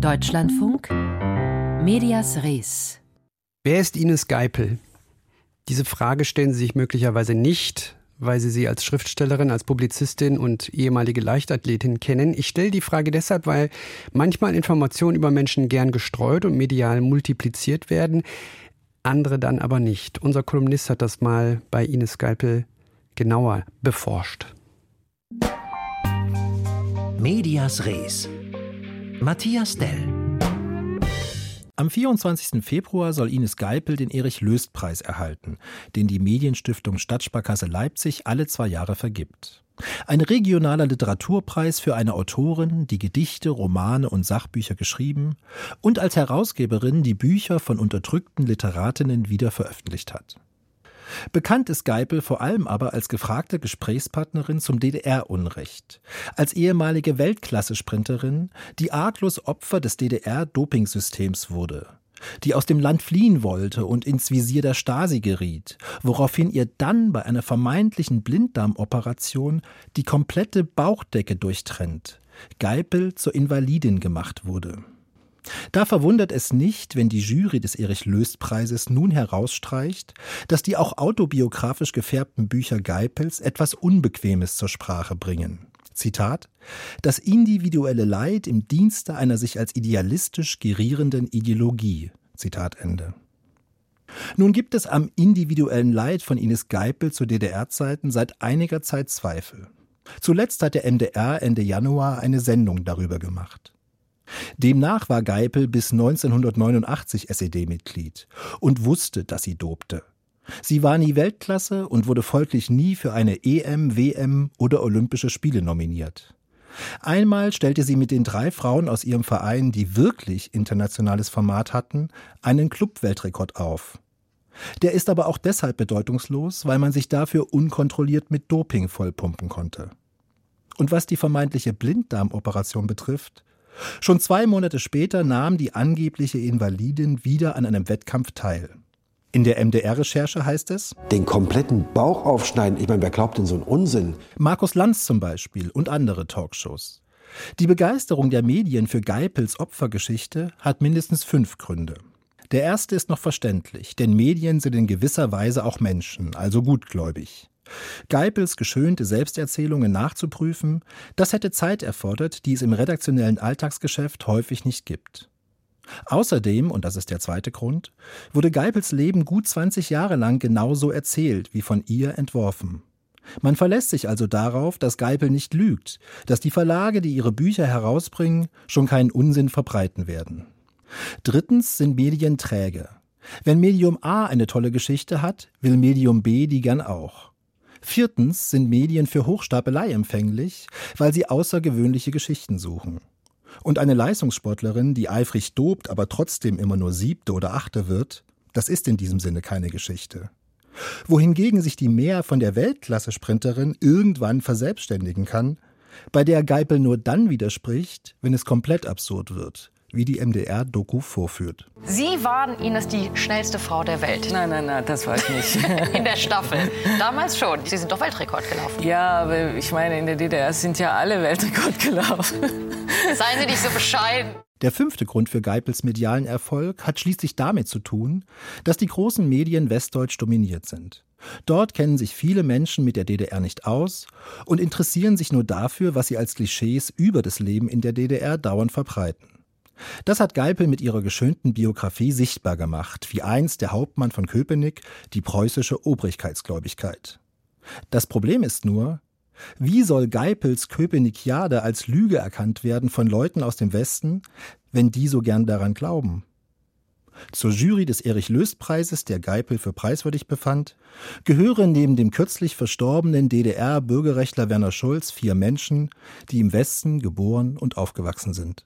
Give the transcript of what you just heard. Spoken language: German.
Deutschlandfunk Medias Res. Wer ist Ines Geipel? Diese Frage stellen Sie sich möglicherweise nicht, weil Sie sie als Schriftstellerin, als Publizistin und ehemalige Leichtathletin kennen. Ich stelle die Frage deshalb, weil manchmal Informationen über Menschen gern gestreut und medial multipliziert werden, andere dann aber nicht. Unser Kolumnist hat das mal bei Ines Geipel genauer beforscht. Medias Res. Matthias Dell. Am 24. Februar soll Ines Geipel den Erich-Löst-Preis erhalten, den die Medienstiftung Stadtsparkasse Leipzig alle zwei Jahre vergibt. Ein regionaler Literaturpreis für eine Autorin, die Gedichte, Romane und Sachbücher geschrieben und als Herausgeberin die Bücher von unterdrückten Literatinnen wieder veröffentlicht hat. Bekannt ist Geipel vor allem aber als gefragte Gesprächspartnerin zum DDR-Unrecht, als ehemalige Weltklasse-Sprinterin, die arglos Opfer des DDR-Dopingsystems wurde, die aus dem Land fliehen wollte und ins Visier der Stasi geriet, woraufhin ihr dann bei einer vermeintlichen Blinddarmoperation die komplette Bauchdecke durchtrennt, Geipel zur Invalidin gemacht wurde. Da verwundert es nicht, wenn die Jury des Erich-Löst-Preises nun herausstreicht, dass die auch autobiografisch gefärbten Bücher Geipels etwas Unbequemes zur Sprache bringen. Zitat: Das individuelle Leid im Dienste einer sich als idealistisch gerierenden Ideologie. Zitat Ende. Nun gibt es am individuellen Leid von Ines Geipel zu DDR-Zeiten seit einiger Zeit Zweifel. Zuletzt hat der MDR Ende Januar eine Sendung darüber gemacht. Demnach war Geipel bis 1989 SED-Mitglied und wusste, dass sie dobte. Sie war nie Weltklasse und wurde folglich nie für eine EM, WM oder Olympische Spiele nominiert. Einmal stellte sie mit den drei Frauen aus ihrem Verein, die wirklich internationales Format hatten, einen Clubweltrekord auf. Der ist aber auch deshalb bedeutungslos, weil man sich dafür unkontrolliert mit Doping vollpumpen konnte. Und was die vermeintliche Blinddarmoperation betrifft, Schon zwei Monate später nahm die angebliche Invalidin wieder an einem Wettkampf teil. In der MDR-Recherche heißt es: Den kompletten Bauch aufschneiden, ich meine, wer glaubt denn so einen Unsinn? Markus Lanz zum Beispiel und andere Talkshows. Die Begeisterung der Medien für Geipels Opfergeschichte hat mindestens fünf Gründe. Der erste ist noch verständlich, denn Medien sind in gewisser Weise auch Menschen, also gutgläubig. Geipels geschönte Selbsterzählungen nachzuprüfen, das hätte Zeit erfordert, die es im redaktionellen Alltagsgeschäft häufig nicht gibt. Außerdem, und das ist der zweite Grund, wurde Geipels Leben gut 20 Jahre lang genauso erzählt wie von ihr entworfen. Man verlässt sich also darauf, dass Geipel nicht lügt, dass die Verlage, die ihre Bücher herausbringen, schon keinen Unsinn verbreiten werden. Drittens sind Medien träge. Wenn Medium A eine tolle Geschichte hat, will Medium B die gern auch. Viertens sind Medien für Hochstapelei empfänglich, weil sie außergewöhnliche Geschichten suchen. Und eine Leistungssportlerin, die eifrig dobt, aber trotzdem immer nur siebte oder achte wird, das ist in diesem Sinne keine Geschichte. Wohingegen sich die Mehr von der Weltklasse-Sprinterin irgendwann verselbstständigen kann, bei der Geipel nur dann widerspricht, wenn es komplett absurd wird, wie die MDR-Doku vorführt. Sie waren Ines die schnellste Frau der Welt. Nein, nein, nein, das war ich nicht. in der Staffel. Damals schon. Sie sind doch Weltrekord gelaufen. Ja, aber ich meine, in der DDR sind ja alle Weltrekord gelaufen. Seien Sie nicht so bescheiden. Der fünfte Grund für Geipels medialen Erfolg hat schließlich damit zu tun, dass die großen Medien westdeutsch dominiert sind. Dort kennen sich viele Menschen mit der DDR nicht aus und interessieren sich nur dafür, was sie als Klischees über das Leben in der DDR dauernd verbreiten. Das hat Geipel mit ihrer geschönten Biografie sichtbar gemacht, wie einst der Hauptmann von Köpenick die preußische Obrigkeitsgläubigkeit. Das Problem ist nur, wie soll Geipels Köpenikiade als Lüge erkannt werden von Leuten aus dem Westen, wenn die so gern daran glauben? Zur Jury des Erich-Löst-Preises, der Geipel für preiswürdig befand, gehören neben dem kürzlich verstorbenen DDR-Bürgerrechtler Werner Schulz vier Menschen, die im Westen geboren und aufgewachsen sind.